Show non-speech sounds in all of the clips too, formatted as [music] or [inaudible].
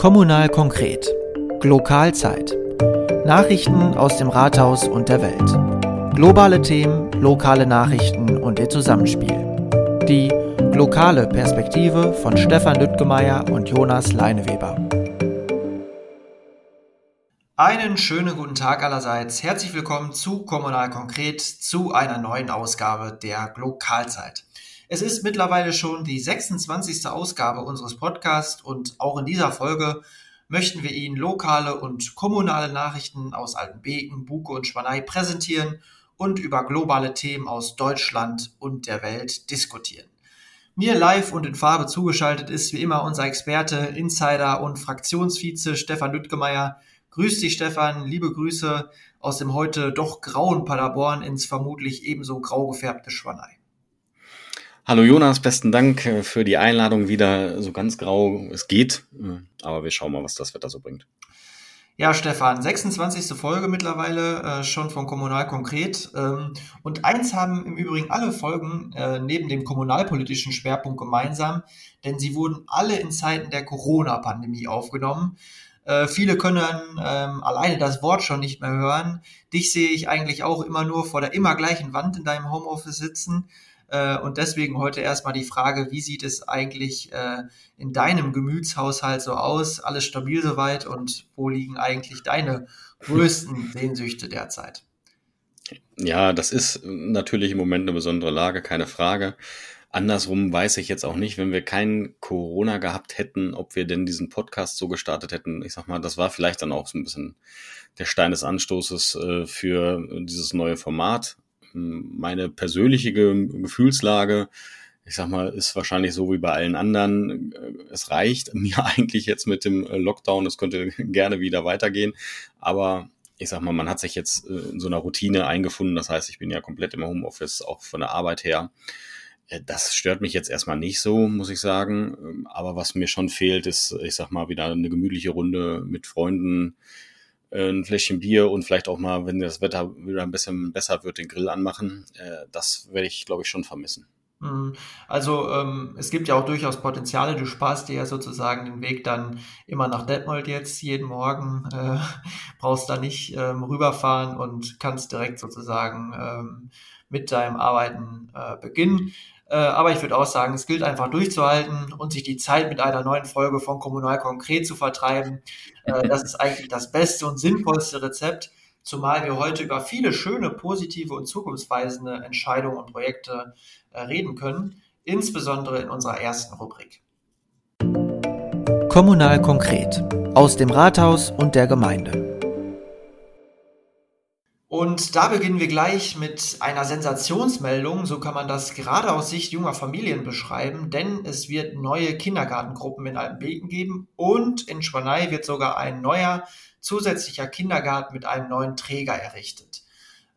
Kommunal konkret. Lokalzeit. Nachrichten aus dem Rathaus und der Welt. Globale Themen, lokale Nachrichten und ihr Zusammenspiel. Die lokale Perspektive von Stefan Lüttgemeier und Jonas Leineweber. Einen schönen guten Tag allerseits. Herzlich willkommen zu Kommunal Konkret, zu einer neuen Ausgabe der Lokalzeit. Es ist mittlerweile schon die 26. Ausgabe unseres Podcasts und auch in dieser Folge möchten wir Ihnen lokale und kommunale Nachrichten aus Altenbeken, Buke und Schwanei präsentieren und über globale Themen aus Deutschland und der Welt diskutieren. Mir live und in Farbe zugeschaltet ist wie immer unser Experte, Insider und Fraktionsvize Stefan Lüttgemeier. Grüß dich, Stefan. Liebe Grüße aus dem heute doch grauen Paderborn ins vermutlich ebenso grau gefärbte Schwanei. Hallo Jonas, besten Dank äh, für die Einladung wieder. So ganz grau, es geht, äh, aber wir schauen mal, was das Wetter so bringt. Ja, Stefan, 26. Folge mittlerweile äh, schon von Kommunal konkret. Ähm, und eins haben im Übrigen alle Folgen äh, neben dem kommunalpolitischen Schwerpunkt gemeinsam, denn sie wurden alle in Zeiten der Corona-Pandemie aufgenommen. Äh, viele können ähm, alleine das Wort schon nicht mehr hören. Dich sehe ich eigentlich auch immer nur vor der immer gleichen Wand in deinem Homeoffice sitzen. Äh, und deswegen heute erstmal die Frage, wie sieht es eigentlich äh, in deinem Gemütshaushalt so aus? Alles stabil soweit und wo liegen eigentlich deine größten [laughs] Sehnsüchte derzeit? Ja, das ist natürlich im Moment eine besondere Lage, keine Frage. Andersrum weiß ich jetzt auch nicht, wenn wir kein Corona gehabt hätten, ob wir denn diesen Podcast so gestartet hätten. Ich sag mal, das war vielleicht dann auch so ein bisschen der Stein des Anstoßes äh, für dieses neue Format meine persönliche Gefühlslage, ich sag mal, ist wahrscheinlich so wie bei allen anderen. Es reicht [laughs] mir eigentlich jetzt mit dem Lockdown. Es könnte [laughs] gerne wieder weitergehen. Aber ich sag mal, man hat sich jetzt äh, in so einer Routine eingefunden. Das heißt, ich bin ja komplett im Homeoffice, auch von der Arbeit her. Äh, das stört mich jetzt erstmal nicht so, muss ich sagen. Ähm, aber was mir schon fehlt, ist, ich sag mal, wieder eine gemütliche Runde mit Freunden, ein Fläschchen Bier und vielleicht auch mal, wenn das Wetter wieder ein bisschen besser wird, den Grill anmachen. Äh, das werde ich, glaube ich, schon vermissen. Mhm. Also ähm, es gibt ja auch durchaus Potenziale. Du sparst dir ja sozusagen den Weg dann immer nach Detmold jetzt jeden Morgen, äh, [laughs] brauchst da nicht ähm, rüberfahren und kannst direkt sozusagen ähm, mit deinem Arbeiten äh, beginnen. Äh, aber ich würde auch sagen, es gilt einfach durchzuhalten und sich die Zeit mit einer neuen Folge von Kommunal konkret zu vertreiben. Äh, das ist eigentlich das beste und sinnvollste Rezept, zumal wir heute über viele schöne, positive und zukunftsweisende Entscheidungen und Projekte äh, reden können, insbesondere in unserer ersten Rubrik. Kommunal konkret aus dem Rathaus und der Gemeinde. Und da beginnen wir gleich mit einer Sensationsmeldung, so kann man das gerade aus Sicht junger Familien beschreiben, denn es wird neue Kindergartengruppen in Altenbeken geben und in Schwanei wird sogar ein neuer zusätzlicher Kindergarten mit einem neuen Träger errichtet.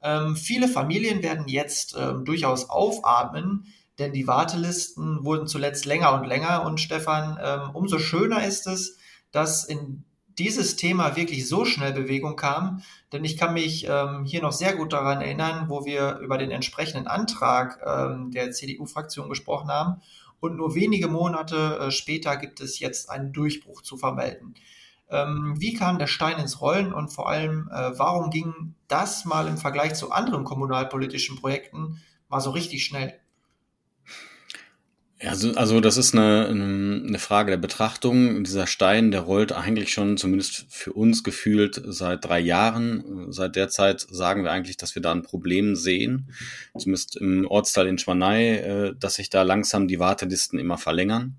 Ähm, viele Familien werden jetzt ähm, durchaus aufatmen, denn die Wartelisten wurden zuletzt länger und länger und Stefan, ähm, umso schöner ist es, dass in dieses Thema wirklich so schnell Bewegung kam, denn ich kann mich ähm, hier noch sehr gut daran erinnern, wo wir über den entsprechenden Antrag ähm, der CDU-Fraktion gesprochen haben und nur wenige Monate äh, später gibt es jetzt einen Durchbruch zu vermelden. Ähm, wie kam der Stein ins Rollen und vor allem, äh, warum ging das mal im Vergleich zu anderen kommunalpolitischen Projekten mal so richtig schnell? Also, also das ist eine, eine Frage der Betrachtung. Dieser Stein, der rollt eigentlich schon, zumindest für uns gefühlt, seit drei Jahren. Seit der Zeit sagen wir eigentlich, dass wir da ein Problem sehen, zumindest im Ortsteil in Schwanei, äh, dass sich da langsam die Wartelisten immer verlängern.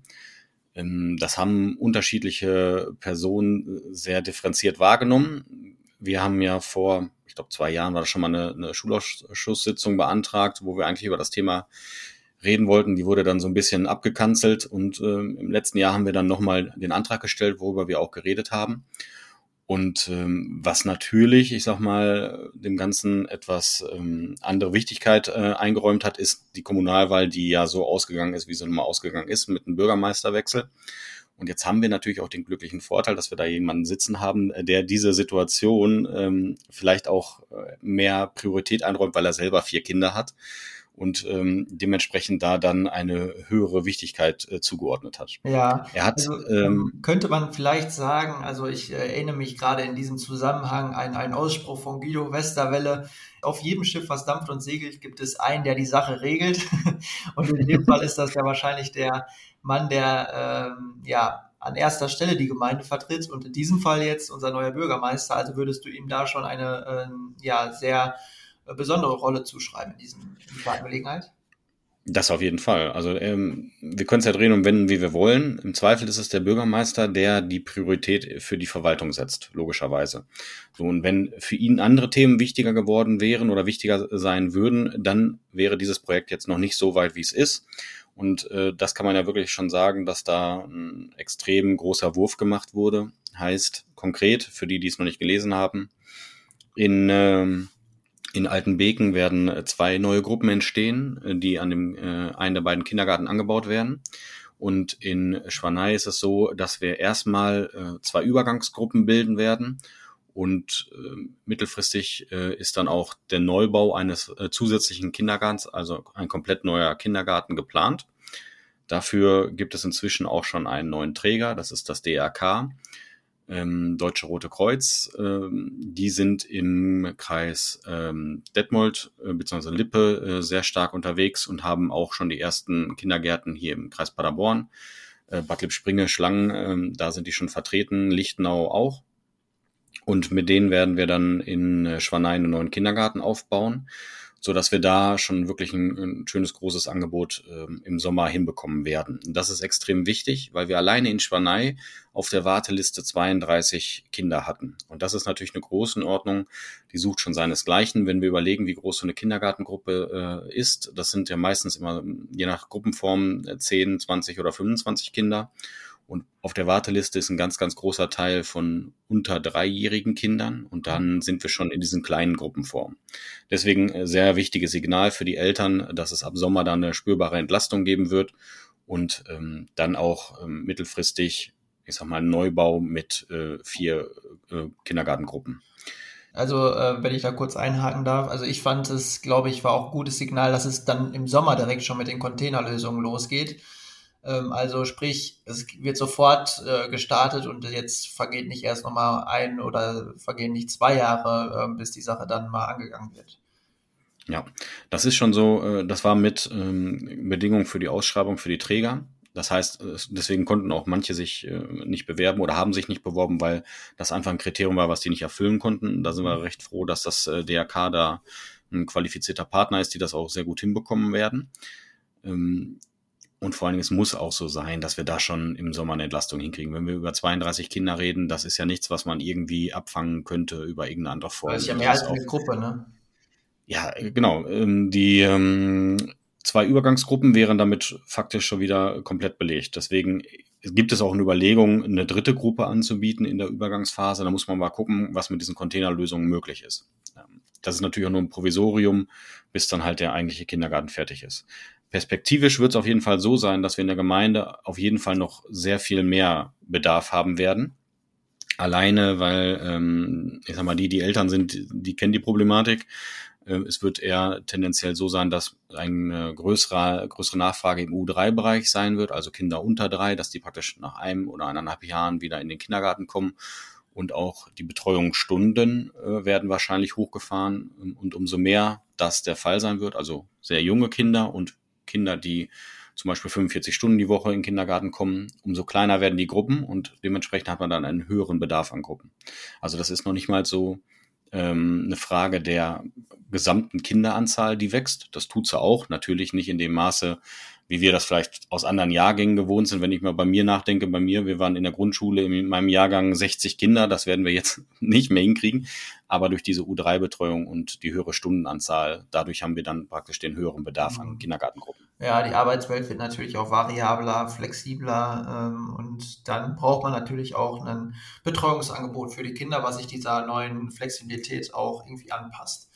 Ähm, das haben unterschiedliche Personen sehr differenziert wahrgenommen. Wir haben ja vor, ich glaube, zwei Jahren war das schon mal eine, eine Schulausschusssitzung beantragt, wo wir eigentlich über das Thema reden wollten, die wurde dann so ein bisschen abgekanzelt und äh, im letzten Jahr haben wir dann nochmal den Antrag gestellt, worüber wir auch geredet haben. Und ähm, was natürlich, ich sag mal, dem Ganzen etwas ähm, andere Wichtigkeit äh, eingeräumt hat, ist die Kommunalwahl, die ja so ausgegangen ist, wie sie nun mal ausgegangen ist, mit einem Bürgermeisterwechsel. Und jetzt haben wir natürlich auch den glücklichen Vorteil, dass wir da jemanden sitzen haben, der diese Situation ähm, vielleicht auch äh, mehr Priorität einräumt, weil er selber vier Kinder hat und ähm, dementsprechend da dann eine höhere Wichtigkeit äh, zugeordnet hat. Ja, er hat, also, ähm, könnte man vielleicht sagen, also ich äh, erinnere mich gerade in diesem Zusammenhang an einen Ausspruch von Guido Westerwelle, auf jedem Schiff, was dampft und segelt, gibt es einen, der die Sache regelt. [laughs] und in dem Fall ist das ja wahrscheinlich der Mann, der ähm, ja an erster Stelle die Gemeinde vertritt und in diesem Fall jetzt unser neuer Bürgermeister. Also würdest du ihm da schon eine ähm, ja sehr besondere Rolle zuschreiben in, diesem, Angelegenheit? Das auf jeden Fall. Also ähm, wir können es ja drehen und wenden, wie wir wollen. Im Zweifel ist es der Bürgermeister, der die Priorität für die Verwaltung setzt, logischerweise. So, und wenn für ihn andere Themen wichtiger geworden wären oder wichtiger sein würden, dann wäre dieses Projekt jetzt noch nicht so weit, wie es ist. Und äh, das kann man ja wirklich schon sagen, dass da ein extrem großer Wurf gemacht wurde. Heißt konkret, für die, die es noch nicht gelesen haben, in ähm, in Altenbeken werden äh, zwei neue Gruppen entstehen, äh, die an dem äh, einen der beiden Kindergarten angebaut werden. Und in Schwanei ist es so, dass wir erstmal äh, zwei Übergangsgruppen bilden werden. Und äh, mittelfristig äh, ist dann auch der Neubau eines äh, zusätzlichen Kindergartens, also ein komplett neuer Kindergarten geplant. Dafür gibt es inzwischen auch schon einen neuen Träger, das ist das DRK ähm, Deutsche Rote Kreuz. Ähm, die sind im Kreis ähm, Detmold äh, bzw. Lippe äh, sehr stark unterwegs und haben auch schon die ersten Kindergärten hier im Kreis Paderborn. Äh, Bad Lippspringe, Schlangen, äh, da sind die schon vertreten, Lichtenau auch. Und mit denen werden wir dann in äh, Schwanein einen neuen Kindergarten aufbauen so dass wir da schon wirklich ein, ein schönes großes Angebot ähm, im Sommer hinbekommen werden. Das ist extrem wichtig, weil wir alleine in Schwanei auf der Warteliste 32 Kinder hatten. Und das ist natürlich eine große Ordnung, die sucht schon seinesgleichen. Wenn wir überlegen, wie groß so eine Kindergartengruppe äh, ist, das sind ja meistens immer je nach Gruppenform 10, 20 oder 25 Kinder. Und auf der Warteliste ist ein ganz, ganz großer Teil von unter dreijährigen Kindern. Und dann sind wir schon in diesen kleinen Gruppenformen. Deswegen äh, sehr wichtiges Signal für die Eltern, dass es ab Sommer dann eine spürbare Entlastung geben wird und ähm, dann auch ähm, mittelfristig, ich sag mal, Neubau mit äh, vier äh, Kindergartengruppen. Also, äh, wenn ich da kurz einhaken darf, also ich fand es, glaube ich, war auch ein gutes Signal, dass es dann im Sommer direkt schon mit den Containerlösungen losgeht also sprich, es wird sofort äh, gestartet und jetzt vergeht nicht erst nochmal ein oder vergehen nicht zwei Jahre, äh, bis die Sache dann mal angegangen wird. Ja, das ist schon so, äh, das war mit ähm, Bedingung für die Ausschreibung für die Träger. Das heißt, deswegen konnten auch manche sich äh, nicht bewerben oder haben sich nicht beworben, weil das einfach ein Kriterium war, was die nicht erfüllen konnten. Da sind wir recht froh, dass das äh, DRK da ein qualifizierter Partner ist, die das auch sehr gut hinbekommen werden. Ähm, und vor allen Dingen, es muss auch so sein, dass wir da schon im Sommer eine Entlastung hinkriegen. Wenn wir über 32 Kinder reden, das ist ja nichts, was man irgendwie abfangen könnte über irgendeine andere Form. Das ist ja mehr als eine Gruppe, ne? Ja, genau. Ähm, die ähm, zwei Übergangsgruppen wären damit faktisch schon wieder komplett belegt. Deswegen gibt es auch eine Überlegung, eine dritte Gruppe anzubieten in der Übergangsphase. Da muss man mal gucken, was mit diesen Containerlösungen möglich ist. Ähm, das ist natürlich auch nur ein Provisorium, bis dann halt der eigentliche Kindergarten fertig ist. Perspektivisch wird es auf jeden Fall so sein, dass wir in der Gemeinde auf jeden Fall noch sehr viel mehr Bedarf haben werden. Alleine, weil, ähm, ich sag mal, die, die Eltern sind, die kennen die Problematik. Äh, es wird eher tendenziell so sein, dass eine größere, größere Nachfrage im U3-Bereich sein wird, also Kinder unter drei, dass die praktisch nach einem oder eineinhalb Jahren wieder in den Kindergarten kommen. Und auch die Betreuungsstunden äh, werden wahrscheinlich hochgefahren. Und umso mehr das der Fall sein wird, also sehr junge Kinder und Kinder, die zum Beispiel 45 Stunden die Woche in den Kindergarten kommen, umso kleiner werden die Gruppen und dementsprechend hat man dann einen höheren Bedarf an Gruppen. Also das ist noch nicht mal so ähm, eine Frage der gesamten Kinderanzahl, die wächst. Das tut sie auch, natürlich nicht in dem Maße, wie wir das vielleicht aus anderen Jahrgängen gewohnt sind. Wenn ich mal bei mir nachdenke, bei mir, wir waren in der Grundschule in meinem Jahrgang 60 Kinder, das werden wir jetzt [laughs] nicht mehr hinkriegen. Aber durch diese U3-Betreuung und die höhere Stundenanzahl, dadurch haben wir dann praktisch den höheren Bedarf an mhm. Kindergartengruppen. Ja, die Arbeitswelt wird natürlich auch variabler, flexibler ähm, und dann braucht man natürlich auch ein Betreuungsangebot für die Kinder, was sich dieser neuen Flexibilität auch irgendwie anpasst.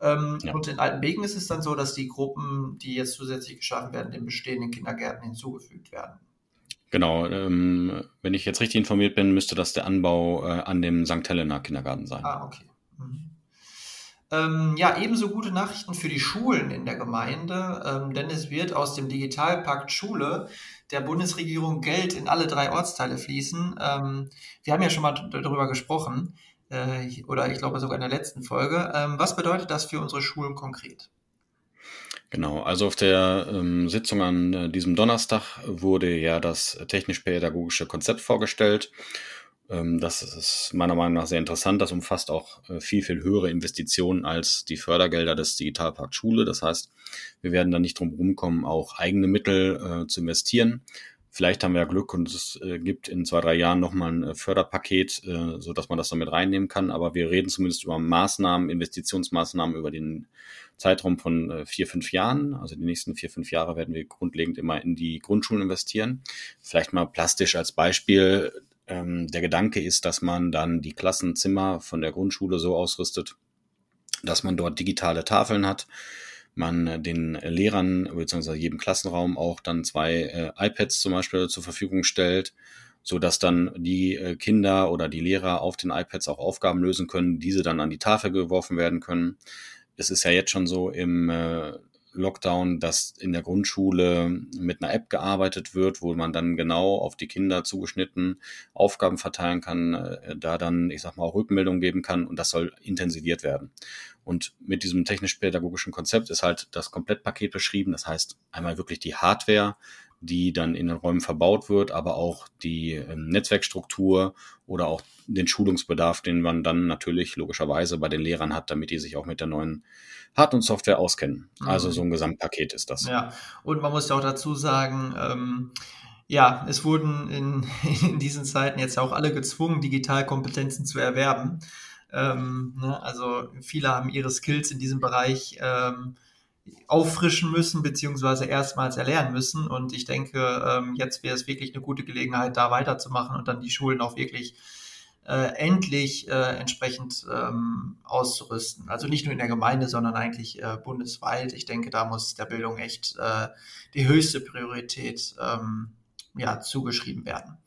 Ähm, ja. Und in Altenbeken ist es dann so, dass die Gruppen, die jetzt zusätzlich geschaffen werden, den bestehenden Kindergärten hinzugefügt werden. Genau, ähm, wenn ich jetzt richtig informiert bin, müsste das der Anbau äh, an dem St. Helena Kindergarten sein. Ah, okay. Mhm. Ähm, ja, ebenso gute Nachrichten für die Schulen in der Gemeinde, ähm, denn es wird aus dem Digitalpakt Schule der Bundesregierung Geld in alle drei Ortsteile fließen. Ähm, wir haben ja schon mal darüber gesprochen, äh, oder ich glaube sogar in der letzten Folge. Ähm, was bedeutet das für unsere Schulen konkret? Genau, also auf der ähm, Sitzung an äh, diesem Donnerstag wurde ja das technisch-pädagogische Konzept vorgestellt. Ähm, das ist meiner Meinung nach sehr interessant. Das umfasst auch äh, viel, viel höhere Investitionen als die Fördergelder des Digitalpakt Schule. Das heißt, wir werden da nicht drum rumkommen, auch eigene Mittel äh, zu investieren. Vielleicht haben wir ja Glück und es äh, gibt in zwei, drei Jahren nochmal ein äh, Förderpaket, äh, so dass man das damit reinnehmen kann. Aber wir reden zumindest über Maßnahmen, Investitionsmaßnahmen über den Zeitraum von vier, fünf Jahren. Also die nächsten vier, fünf Jahre werden wir grundlegend immer in die Grundschulen investieren. Vielleicht mal plastisch als Beispiel. Ähm, der Gedanke ist, dass man dann die Klassenzimmer von der Grundschule so ausrüstet, dass man dort digitale Tafeln hat man äh, den Lehrern bzw. jedem Klassenraum auch dann zwei äh, iPads zum Beispiel zur Verfügung stellt, so dass dann die äh, Kinder oder die Lehrer auf den iPads auch Aufgaben lösen können, diese dann an die Tafel geworfen werden können. Es ist ja jetzt schon so im äh, Lockdown, dass in der Grundschule mit einer App gearbeitet wird, wo man dann genau auf die Kinder zugeschnitten Aufgaben verteilen kann, äh, da dann, ich sag mal, auch Rückmeldungen geben kann und das soll intensiviert werden. Und mit diesem technisch-pädagogischen Konzept ist halt das Komplettpaket beschrieben. Das heißt, einmal wirklich die Hardware, die dann in den Räumen verbaut wird, aber auch die ähm, Netzwerkstruktur oder auch den Schulungsbedarf, den man dann natürlich logischerweise bei den Lehrern hat, damit die sich auch mit der neuen Hard- und Software auskennen. Mhm. Also so ein Gesamtpaket ist das. Ja, und man muss ja auch dazu sagen, ähm, ja, es wurden in, [laughs] in diesen Zeiten jetzt auch alle gezwungen, Digitalkompetenzen zu erwerben. Ähm, ne? Also viele haben ihre Skills in diesem Bereich ähm, auffrischen müssen, beziehungsweise erstmals erlernen müssen. Und ich denke, ähm, jetzt wäre es wirklich eine gute Gelegenheit, da weiterzumachen und dann die Schulen auch wirklich äh, endlich äh, entsprechend ähm, auszurüsten. Also nicht nur in der Gemeinde, sondern eigentlich äh, bundesweit. Ich denke, da muss der Bildung echt äh, die höchste Priorität ähm, ja, zugeschrieben werden.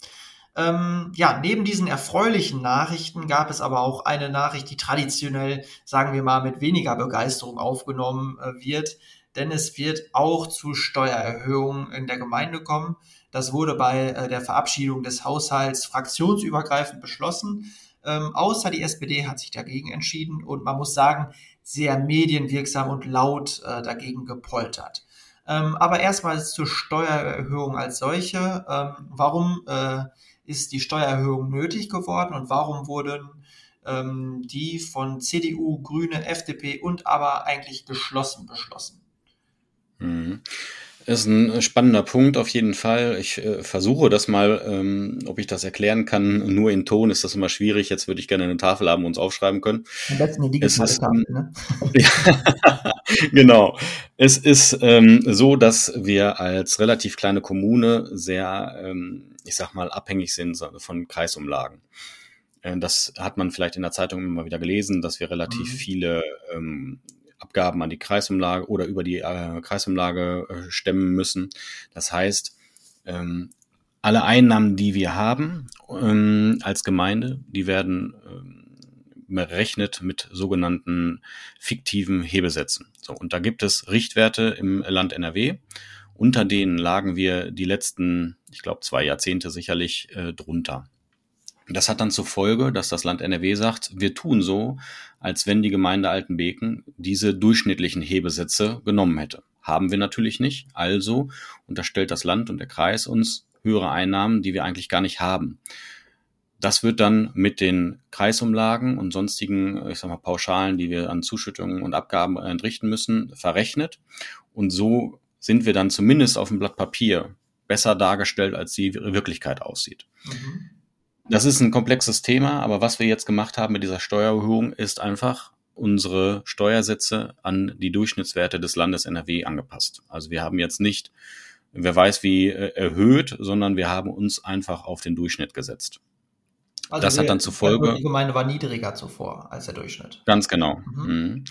Ähm, ja, neben diesen erfreulichen Nachrichten gab es aber auch eine Nachricht, die traditionell, sagen wir mal, mit weniger Begeisterung aufgenommen äh, wird, denn es wird auch zu Steuererhöhungen in der Gemeinde kommen. Das wurde bei äh, der Verabschiedung des Haushalts fraktionsübergreifend beschlossen. Ähm, außer die SPD hat sich dagegen entschieden und man muss sagen, sehr medienwirksam und laut äh, dagegen gepoltert. Ähm, aber erstmal zur Steuererhöhung als solche. Ähm, warum äh, ist die Steuererhöhung nötig geworden und warum wurden ähm, die von CDU, Grüne, FDP und aber eigentlich geschlossen beschlossen? Mhm. Ist ein spannender Punkt auf jeden Fall. Ich äh, versuche das mal, ähm, ob ich das erklären kann. Nur in Ton ist das immer schwierig. Jetzt würde ich gerne eine Tafel haben und uns aufschreiben können. Am besten eine digitale ist, Tafel, ne? [laughs] ja, genau. Es ist ähm, so, dass wir als relativ kleine Kommune sehr, ähm, ich sag mal, abhängig sind von Kreisumlagen. Äh, das hat man vielleicht in der Zeitung immer wieder gelesen, dass wir relativ mhm. viele ähm, Abgaben an die Kreisumlage oder über die äh, Kreisumlage äh, stemmen müssen. Das heißt, ähm, alle Einnahmen, die wir haben ähm, als Gemeinde, die werden ähm, berechnet mit sogenannten fiktiven Hebesätzen. So, und da gibt es Richtwerte im Land NRW. Unter denen lagen wir die letzten, ich glaube, zwei Jahrzehnte sicherlich äh, drunter. Das hat dann zur Folge, dass das Land NRW sagt, wir tun so, als wenn die Gemeinde Altenbeken diese durchschnittlichen Hebesätze genommen hätte. Haben wir natürlich nicht. Also unterstellt das Land und der Kreis uns höhere Einnahmen, die wir eigentlich gar nicht haben. Das wird dann mit den Kreisumlagen und sonstigen, ich sag mal, Pauschalen, die wir an Zuschüttungen und Abgaben entrichten müssen, verrechnet. Und so sind wir dann zumindest auf dem Blatt Papier besser dargestellt, als die Wirklichkeit aussieht. Mhm. Das ist ein komplexes Thema, aber was wir jetzt gemacht haben mit dieser Steuererhöhung ist einfach unsere Steuersätze an die Durchschnittswerte des Landes NRW angepasst. Also wir haben jetzt nicht, wer weiß wie, äh, erhöht, sondern wir haben uns einfach auf den Durchschnitt gesetzt. Also das hat dann zur Folge. Die Gemeinde war niedriger zuvor als der Durchschnitt. Ganz genau. Mhm.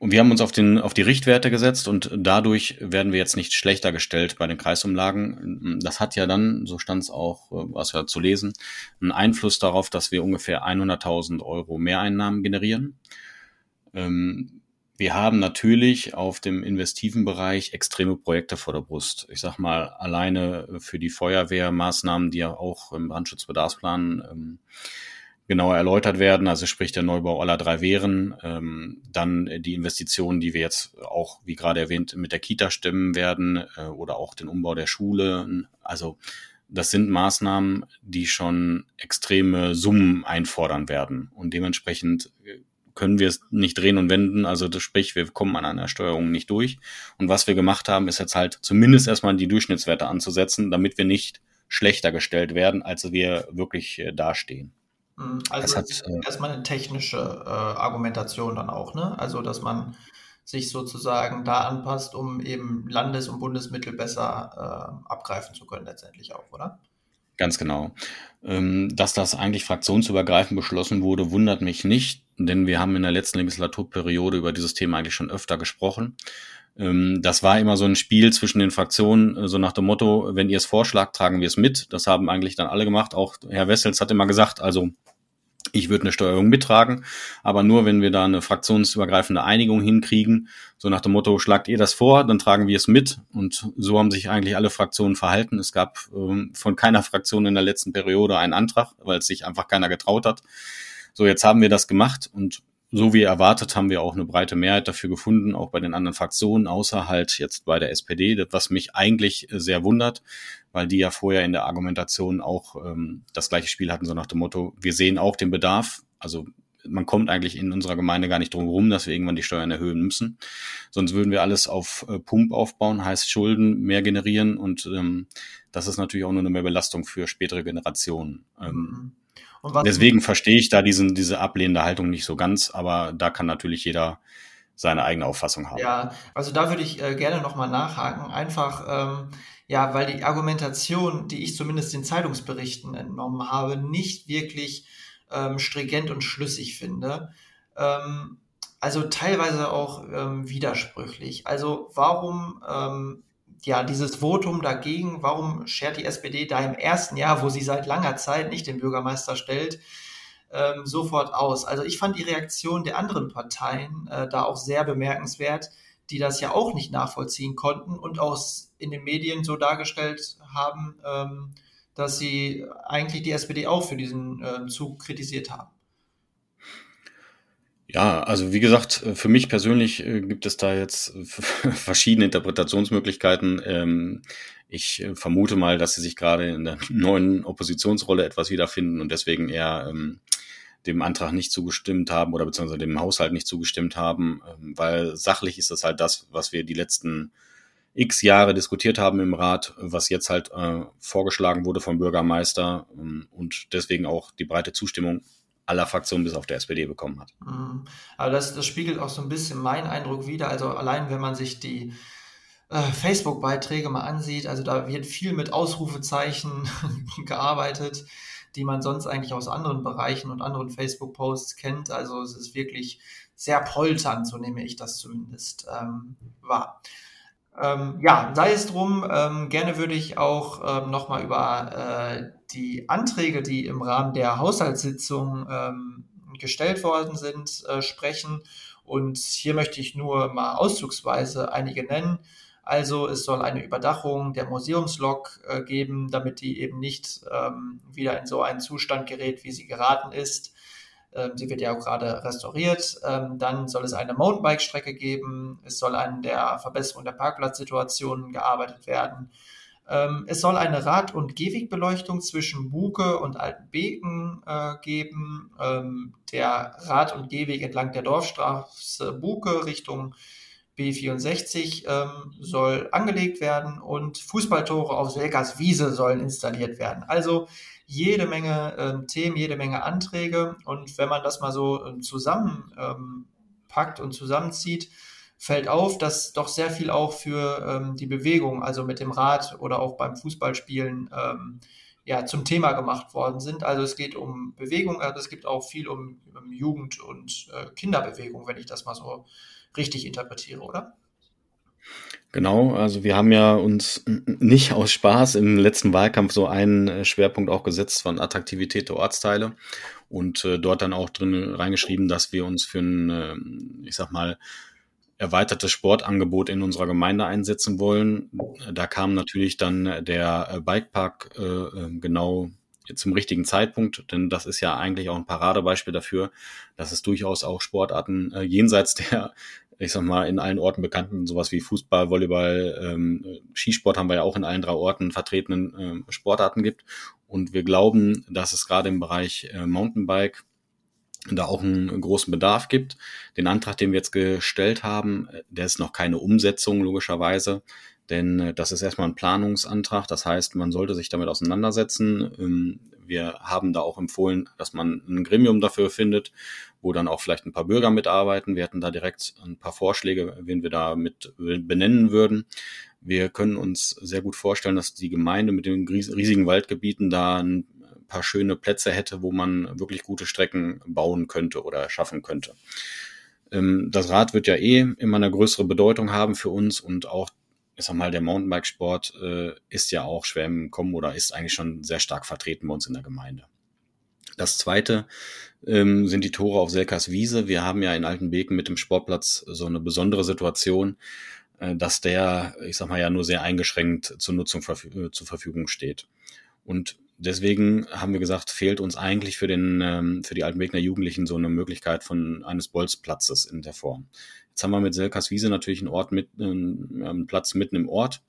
Und wir haben uns auf, den, auf die Richtwerte gesetzt und dadurch werden wir jetzt nicht schlechter gestellt bei den Kreisumlagen. Das hat ja dann, so stand es auch, was ja zu lesen, einen Einfluss darauf, dass wir ungefähr 100.000 Euro Mehreinnahmen generieren. Ähm, wir haben natürlich auf dem investiven Bereich extreme Projekte vor der Brust. Ich sag mal, alleine für die Feuerwehrmaßnahmen, die ja auch im Brandschutzbedarfsplan ähm, genauer erläutert werden, also sprich der Neubau aller drei Wehren, ähm, dann die Investitionen, die wir jetzt auch, wie gerade erwähnt, mit der Kita stimmen werden äh, oder auch den Umbau der Schule. Also das sind Maßnahmen, die schon extreme Summen einfordern werden und dementsprechend äh, können wir es nicht drehen und wenden. Also das sprich, wir kommen an einer Steuerung nicht durch. Und was wir gemacht haben, ist jetzt halt zumindest erstmal die Durchschnittswerte anzusetzen, damit wir nicht schlechter gestellt werden, als wir wirklich äh, dastehen. Mhm. Also hat, äh, erstmal eine technische äh, Argumentation dann auch, ne? Also dass man sich sozusagen da anpasst, um eben Landes- und Bundesmittel besser äh, abgreifen zu können, letztendlich auch, oder? Ganz genau. Ähm, dass das eigentlich fraktionsübergreifend beschlossen wurde, wundert mich nicht, denn wir haben in der letzten Legislaturperiode über dieses Thema eigentlich schon öfter gesprochen. Ähm, das war immer so ein Spiel zwischen den Fraktionen, äh, so nach dem Motto, wenn ihr es vorschlagt, tragen wir es mit. Das haben eigentlich dann alle gemacht. Auch Herr Wessels hat immer gesagt, also ich würde eine Steuerung mittragen, aber nur, wenn wir da eine fraktionsübergreifende Einigung hinkriegen. So nach dem Motto, schlagt ihr das vor, dann tragen wir es mit. Und so haben sich eigentlich alle Fraktionen verhalten. Es gab ähm, von keiner Fraktion in der letzten Periode einen Antrag, weil es sich einfach keiner getraut hat. So, jetzt haben wir das gemacht und so wie erwartet haben wir auch eine breite Mehrheit dafür gefunden, auch bei den anderen Fraktionen, außer halt jetzt bei der SPD, was mich eigentlich sehr wundert, weil die ja vorher in der Argumentation auch ähm, das gleiche Spiel hatten, so nach dem Motto, wir sehen auch den Bedarf, also man kommt eigentlich in unserer Gemeinde gar nicht drum herum, dass wir irgendwann die Steuern erhöhen müssen. Sonst würden wir alles auf äh, Pump aufbauen, heißt Schulden mehr generieren und ähm, das ist natürlich auch nur eine mehr Belastung für spätere Generationen. Ähm, mhm. Deswegen verstehe ich da diesen, diese ablehnende Haltung nicht so ganz, aber da kann natürlich jeder seine eigene Auffassung haben. Ja, also da würde ich äh, gerne nochmal nachhaken. Einfach, ähm, ja, weil die Argumentation, die ich zumindest den Zeitungsberichten entnommen habe, nicht wirklich ähm, stringent und schlüssig finde. Ähm, also teilweise auch ähm, widersprüchlich. Also warum ähm, ja dieses Votum dagegen, warum schert die SPD da im ersten Jahr, wo sie seit langer Zeit nicht den Bürgermeister stellt, ähm, sofort aus? Also ich fand die Reaktion der anderen Parteien äh, da auch sehr bemerkenswert die das ja auch nicht nachvollziehen konnten und auch in den Medien so dargestellt haben, ähm, dass sie eigentlich die SPD auch für diesen äh, Zug kritisiert haben. Ja, also wie gesagt, für mich persönlich äh, gibt es da jetzt [laughs] verschiedene Interpretationsmöglichkeiten. Ähm, ich äh, vermute mal, dass sie sich gerade in der [laughs] neuen Oppositionsrolle etwas wiederfinden und deswegen eher ähm, dem Antrag nicht zugestimmt haben oder beziehungsweise dem Haushalt nicht zugestimmt haben, ähm, weil sachlich ist das halt das, was wir die letzten x Jahre diskutiert haben im Rat, was jetzt halt äh, vorgeschlagen wurde vom Bürgermeister und deswegen auch die breite Zustimmung aller Fraktionen bis auf der SPD bekommen hat. Mhm. Aber das, das spiegelt auch so ein bisschen meinen Eindruck wider. Also allein wenn man sich die äh, Facebook-Beiträge mal ansieht, also da wird viel mit Ausrufezeichen [laughs] gearbeitet die man sonst eigentlich aus anderen Bereichen und anderen Facebook-Posts kennt. Also es ist wirklich sehr polternd, so nehme ich das zumindest ähm, wahr. Ähm, ja, sei es drum, ähm, gerne würde ich auch ähm, nochmal über äh, die Anträge, die im Rahmen der Haushaltssitzung ähm, gestellt worden sind, äh, sprechen. Und hier möchte ich nur mal auszugsweise einige nennen. Also es soll eine Überdachung der Museumslok äh, geben, damit die eben nicht ähm, wieder in so einen Zustand gerät, wie sie geraten ist. Ähm, sie wird ja auch gerade restauriert. Ähm, dann soll es eine Mountainbike-Strecke geben. Es soll an der Verbesserung der Parkplatzsituation gearbeitet werden. Ähm, es soll eine Rad- und Gehwegbeleuchtung zwischen Buke und Altenbeken äh, geben. Der Rad- und Gehweg entlang der Dorfstraße Buke Richtung B64 ähm, soll angelegt werden und Fußballtore auf Selkers Wiese sollen installiert werden. Also jede Menge ähm, Themen, jede Menge Anträge. Und wenn man das mal so ähm, zusammenpackt ähm, und zusammenzieht, fällt auf, dass doch sehr viel auch für ähm, die Bewegung, also mit dem Rad oder auch beim Fußballspielen, ähm, ja, zum Thema gemacht worden sind. Also es geht um Bewegung, also es gibt auch viel um, um Jugend- und äh, Kinderbewegung, wenn ich das mal so richtig interpretiere, oder? Genau, also wir haben ja uns nicht aus Spaß im letzten Wahlkampf so einen äh, Schwerpunkt auch gesetzt von Attraktivität der Ortsteile und äh, dort dann auch drin reingeschrieben, dass wir uns für ein, äh, ich sag mal, erweitertes Sportangebot in unserer Gemeinde einsetzen wollen. Da kam natürlich dann der äh, Bikepark äh, ähm, genau zum richtigen Zeitpunkt, denn das ist ja eigentlich auch ein Paradebeispiel dafür, dass es durchaus auch Sportarten äh, jenseits der, ich sag mal, in allen Orten bekannten, sowas wie Fußball, Volleyball, ähm, Skisport haben wir ja auch in allen drei Orten vertretenen äh, Sportarten gibt. Und wir glauben, dass es gerade im Bereich äh, Mountainbike da auch einen großen Bedarf gibt. Den Antrag, den wir jetzt gestellt haben, der ist noch keine Umsetzung logischerweise, denn äh, das ist erstmal ein Planungsantrag. Das heißt, man sollte sich damit auseinandersetzen. Ähm, wir haben da auch empfohlen, dass man ein Gremium dafür findet, wo dann auch vielleicht ein paar Bürger mitarbeiten. Wir hätten da direkt ein paar Vorschläge, wen wir da mit benennen würden. Wir können uns sehr gut vorstellen, dass die Gemeinde mit den riesigen Waldgebieten da ein paar schöne Plätze hätte, wo man wirklich gute Strecken bauen könnte oder schaffen könnte. Ähm, das Rad wird ja eh immer eine größere Bedeutung haben für uns und auch, ich sag mal, der Mountainbikesport äh, ist ja auch schwer im Kommen oder ist eigentlich schon sehr stark vertreten bei uns in der Gemeinde. Das zweite ähm, sind die Tore auf Selkers Wiese. Wir haben ja in Altenbeken mit dem Sportplatz so eine besondere Situation, äh, dass der, ich sag mal, ja nur sehr eingeschränkt zur Nutzung verf zur Verfügung steht. Und deswegen haben wir gesagt, fehlt uns eigentlich für den ähm, für die Altenbekner Jugendlichen so eine Möglichkeit von eines Bolzplatzes in der Form. Jetzt haben wir mit Selkers Wiese natürlich einen Ort mit einen Platz mitten im Ort,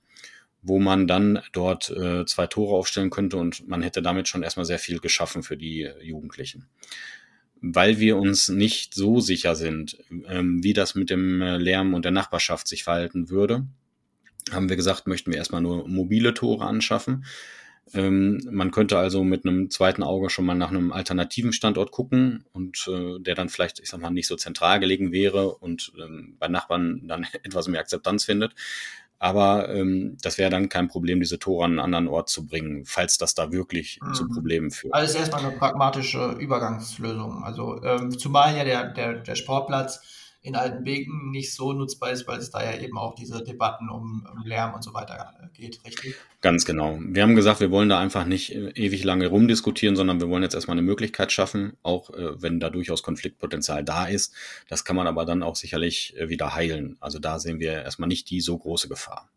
wo man dann dort äh, zwei Tore aufstellen könnte und man hätte damit schon erstmal sehr viel geschaffen für die Jugendlichen. Weil wir uns nicht so sicher sind, ähm, wie das mit dem äh, Lärm und der Nachbarschaft sich verhalten würde, haben wir gesagt, möchten wir erstmal nur mobile Tore anschaffen ähm, man könnte also mit einem zweiten Auge schon mal nach einem alternativen Standort gucken und äh, der dann vielleicht, ich sag mal, nicht so zentral gelegen wäre und ähm, bei Nachbarn dann [laughs] etwas mehr Akzeptanz findet. Aber ähm, das wäre dann kein Problem, diese Tore an einen anderen Ort zu bringen, falls das da wirklich mhm. zu Problemen führt. Also ist erstmal eine pragmatische Übergangslösung. Also ähm, zumal ja der, der, der Sportplatz in Altenbeken nicht so nutzbar ist, weil es da ja eben auch diese Debatten um, um Lärm und so weiter äh, geht, richtig? Ganz genau. Wir haben gesagt, wir wollen da einfach nicht äh, ewig lange rumdiskutieren, sondern wir wollen jetzt erstmal eine Möglichkeit schaffen, auch äh, wenn da durchaus Konfliktpotenzial da ist. Das kann man aber dann auch sicherlich wieder heilen. Also da sehen wir erstmal nicht die so große Gefahr.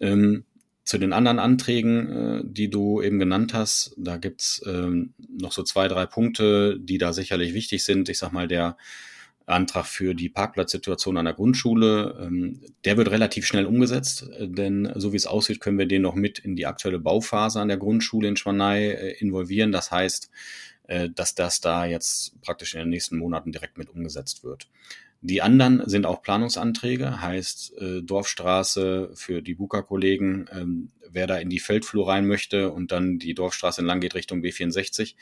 Ähm, zu den anderen Anträgen, die du eben genannt hast, da gibt's ähm, noch so zwei, drei Punkte, die da sicherlich wichtig sind. Ich sag mal, der Antrag für die Parkplatzsituation an der Grundschule. Ähm, der wird relativ schnell umgesetzt, äh, denn so wie es aussieht, können wir den noch mit in die aktuelle Bauphase an der Grundschule in Schwanei äh, involvieren. Das heißt, äh, dass das da jetzt praktisch in den nächsten Monaten direkt mit umgesetzt wird. Die anderen sind auch Planungsanträge, heißt äh, Dorfstraße für die Buka-Kollegen, ähm, wer da in die Feldflur rein möchte und dann die Dorfstraße entlang geht Richtung B64,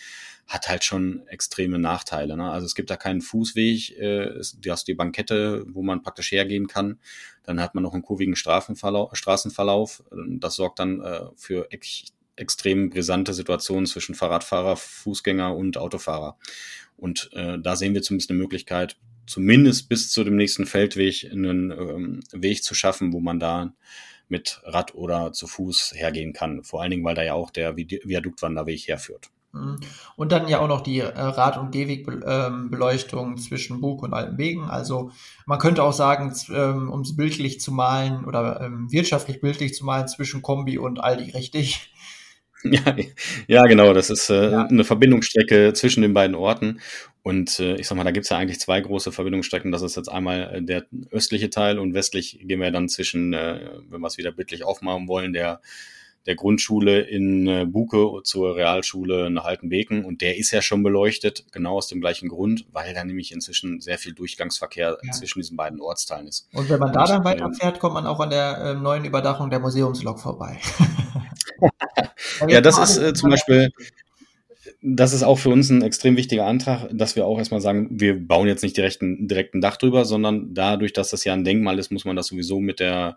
hat halt schon extreme Nachteile. Ne? Also es gibt da keinen Fußweg, äh, du hast die Bankette, wo man praktisch hergehen kann. Dann hat man noch einen kurvigen Straßenverlauf. Das sorgt dann äh, für echt extrem brisante Situationen zwischen Fahrradfahrer, Fußgänger und Autofahrer. Und äh, da sehen wir zumindest eine Möglichkeit, zumindest bis zu dem nächsten Feldweg einen ähm, Weg zu schaffen, wo man da mit Rad oder zu Fuß hergehen kann. Vor allen Dingen, weil da ja auch der Viaduktwanderweg herführt. Mhm. Und dann ja auch noch die äh, Rad- und Gehwegbeleuchtung ähm, zwischen Bug und Altenbeken. Also man könnte auch sagen, ähm, um es bildlich zu malen oder ähm, wirtschaftlich bildlich zu malen, zwischen Kombi und Aldi, richtig? [laughs] Ja, ja genau. Das ist äh, ja. eine Verbindungsstrecke zwischen den beiden Orten. Und äh, ich sag mal, da gibt's ja eigentlich zwei große Verbindungsstrecken. Das ist jetzt einmal äh, der östliche Teil und westlich gehen wir dann zwischen, äh, wenn wir es wieder bildlich aufmachen wollen, der der Grundschule in äh, Buke zur Realschule nach Altenbeken und der ist ja schon beleuchtet, genau aus dem gleichen Grund, weil da nämlich inzwischen sehr viel Durchgangsverkehr ja. zwischen diesen beiden Ortsteilen ist. Und wenn man da dann weiterfährt, kommt man auch an der äh, neuen Überdachung der Museumslok vorbei. [laughs] [laughs] ja, das ist äh, zum Beispiel, das ist auch für uns ein extrem wichtiger Antrag, dass wir auch erstmal sagen, wir bauen jetzt nicht direkt ein, direkt ein Dach drüber, sondern dadurch, dass das ja ein Denkmal ist, muss man das sowieso mit der,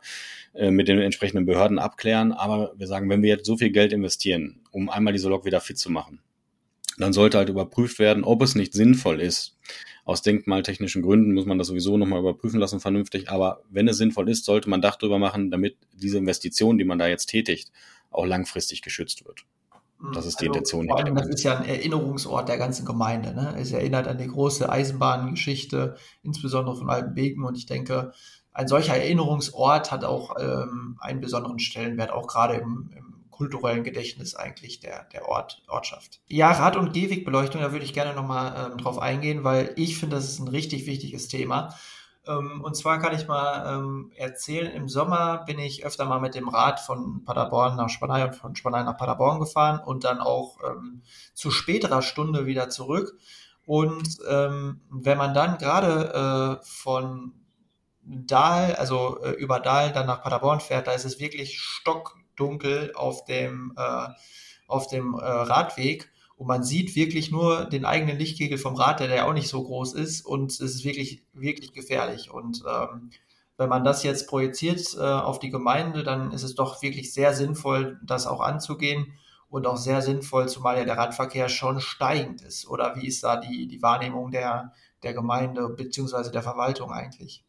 äh, mit den entsprechenden Behörden abklären. Aber wir sagen, wenn wir jetzt so viel Geld investieren, um einmal diese Lok wieder fit zu machen, dann sollte halt überprüft werden, ob es nicht sinnvoll ist. Aus denkmaltechnischen Gründen muss man das sowieso nochmal überprüfen lassen, vernünftig. Aber wenn es sinnvoll ist, sollte man Dach drüber machen, damit diese Investition, die man da jetzt tätigt, auch langfristig geschützt wird. Das ist die also, Intention. Vor allem, das ist ja ein Erinnerungsort der ganzen Gemeinde. Ne? Es erinnert an die große Eisenbahngeschichte, insbesondere von Altenbeken. Und ich denke, ein solcher Erinnerungsort hat auch ähm, einen besonderen Stellenwert, auch gerade im, im kulturellen Gedächtnis eigentlich der, der Ort, Ortschaft. Ja, Rad- und Gehwegbeleuchtung, da würde ich gerne nochmal ähm, drauf eingehen, weil ich finde, das ist ein richtig wichtiges Thema. Ähm, und zwar kann ich mal ähm, erzählen, im Sommer bin ich öfter mal mit dem Rad von Paderborn nach Spanei und von Spanei nach Paderborn gefahren und dann auch ähm, zu späterer Stunde wieder zurück. Und wenn man dann gerade äh, von Dahl, also äh, über Dahl dann nach Paderborn fährt, da ist es wirklich stockdunkel auf dem, äh, auf dem Radweg und man sieht wirklich nur den eigenen Lichtkegel vom Rad, der, der auch nicht so groß ist und es ist wirklich, wirklich gefährlich. Und ähm, wenn man das jetzt projiziert äh, auf die Gemeinde, dann ist es doch wirklich sehr sinnvoll, das auch anzugehen und auch sehr sinnvoll, zumal ja der Radverkehr schon steigend ist. Oder wie ist da die, die Wahrnehmung der, der Gemeinde bzw. der Verwaltung eigentlich?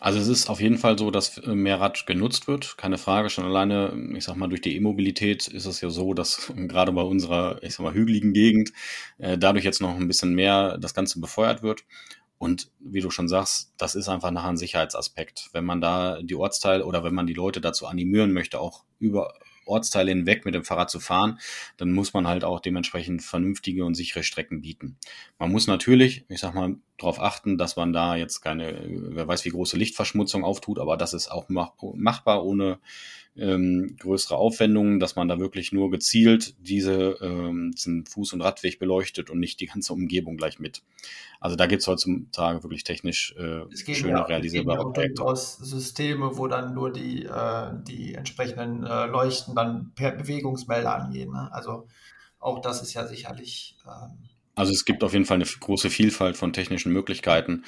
Also es ist auf jeden Fall so, dass äh, mehr Rad genutzt wird, keine Frage. Schon alleine, ich sag mal, durch die E-Mobilität ist es ja so, dass [laughs] gerade bei unserer, ich sag mal, hügeligen Gegend äh, dadurch jetzt noch ein bisschen mehr das Ganze befeuert wird. Und wie du schon sagst, das ist einfach nachher ein Sicherheitsaspekt. Wenn man da die Ortsteil oder wenn man die Leute dazu animieren möchte, auch über Ortsteile hinweg mit dem Fahrrad zu fahren, dann muss man halt auch dementsprechend vernünftige und sichere Strecken bieten. Man muss natürlich, ich sag mal, darauf achten, dass man da jetzt keine, wer weiß, wie große Lichtverschmutzung auftut, aber das ist auch machbar ohne ähm, größere Aufwendungen, dass man da wirklich nur gezielt diese, ähm, diesen Fuß- und Radweg beleuchtet und nicht die ganze Umgebung gleich mit. Also da gibt es heutzutage wirklich technisch äh, schöne ja, realisierbare Projekte. aus Systeme, wo dann nur die, äh, die entsprechenden äh, Leuchten dann per Bewegungsmelder angehen. Ne? Also auch das ist ja sicherlich. Ähm, also es gibt auf jeden Fall eine große Vielfalt von technischen Möglichkeiten.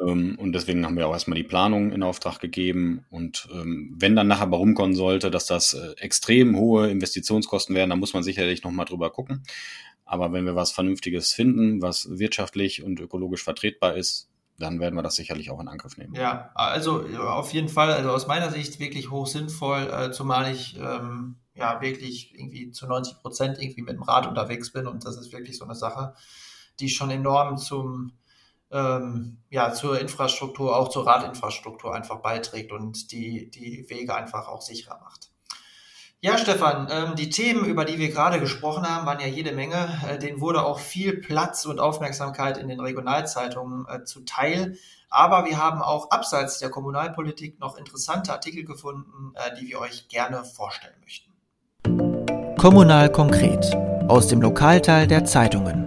Ähm, und deswegen haben wir auch erstmal die Planung in Auftrag gegeben. Und ähm, wenn dann nachher bei rumkommen sollte, dass das äh, extrem hohe Investitionskosten wären, dann muss man sicherlich nochmal drüber gucken. Aber wenn wir was Vernünftiges finden, was wirtschaftlich und ökologisch vertretbar ist, dann werden wir das sicherlich auch in Angriff nehmen. Ja, also auf jeden Fall, also aus meiner Sicht wirklich hoch sinnvoll, äh, zumal ich ähm, ja wirklich irgendwie zu 90 Prozent irgendwie mit dem Rad unterwegs bin und das ist wirklich so eine Sache, die schon enorm zum ähm, ja, zur Infrastruktur, auch zur Radinfrastruktur einfach beiträgt und die, die Wege einfach auch sicherer macht. Ja, Stefan, ähm, die Themen, über die wir gerade gesprochen haben, waren ja jede Menge. Äh, denen wurde auch viel Platz und Aufmerksamkeit in den Regionalzeitungen äh, zuteil. Aber wir haben auch abseits der Kommunalpolitik noch interessante Artikel gefunden, äh, die wir euch gerne vorstellen möchten. Kommunal konkret aus dem Lokalteil der Zeitungen.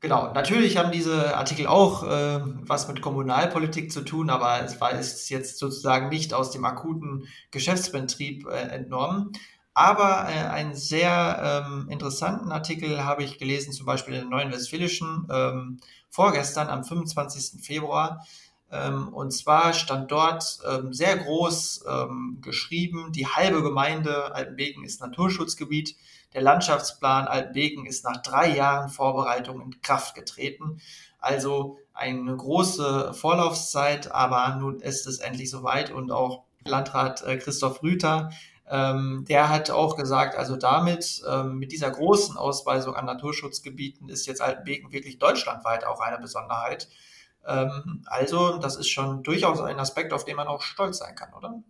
Genau, natürlich haben diese Artikel auch äh, was mit Kommunalpolitik zu tun, aber es war ist jetzt sozusagen nicht aus dem akuten Geschäftsbetrieb äh, entnommen. Aber äh, einen sehr ähm, interessanten Artikel habe ich gelesen, zum Beispiel in der Neuen Westfälischen, ähm, vorgestern am 25. Februar. Ähm, und zwar stand dort ähm, sehr groß ähm, geschrieben, die halbe Gemeinde Altenbeken ist Naturschutzgebiet. Der Landschaftsplan Altbeken ist nach drei Jahren Vorbereitung in Kraft getreten. Also eine große Vorlaufzeit, aber nun ist es endlich soweit und auch Landrat äh, Christoph Rüther, der hat auch gesagt, also damit, mit dieser großen Ausweisung an Naturschutzgebieten ist jetzt Altenbeken wirklich deutschlandweit auch eine Besonderheit. Ähm, also das ist schon durchaus ein Aspekt, auf den man auch stolz sein kann, oder?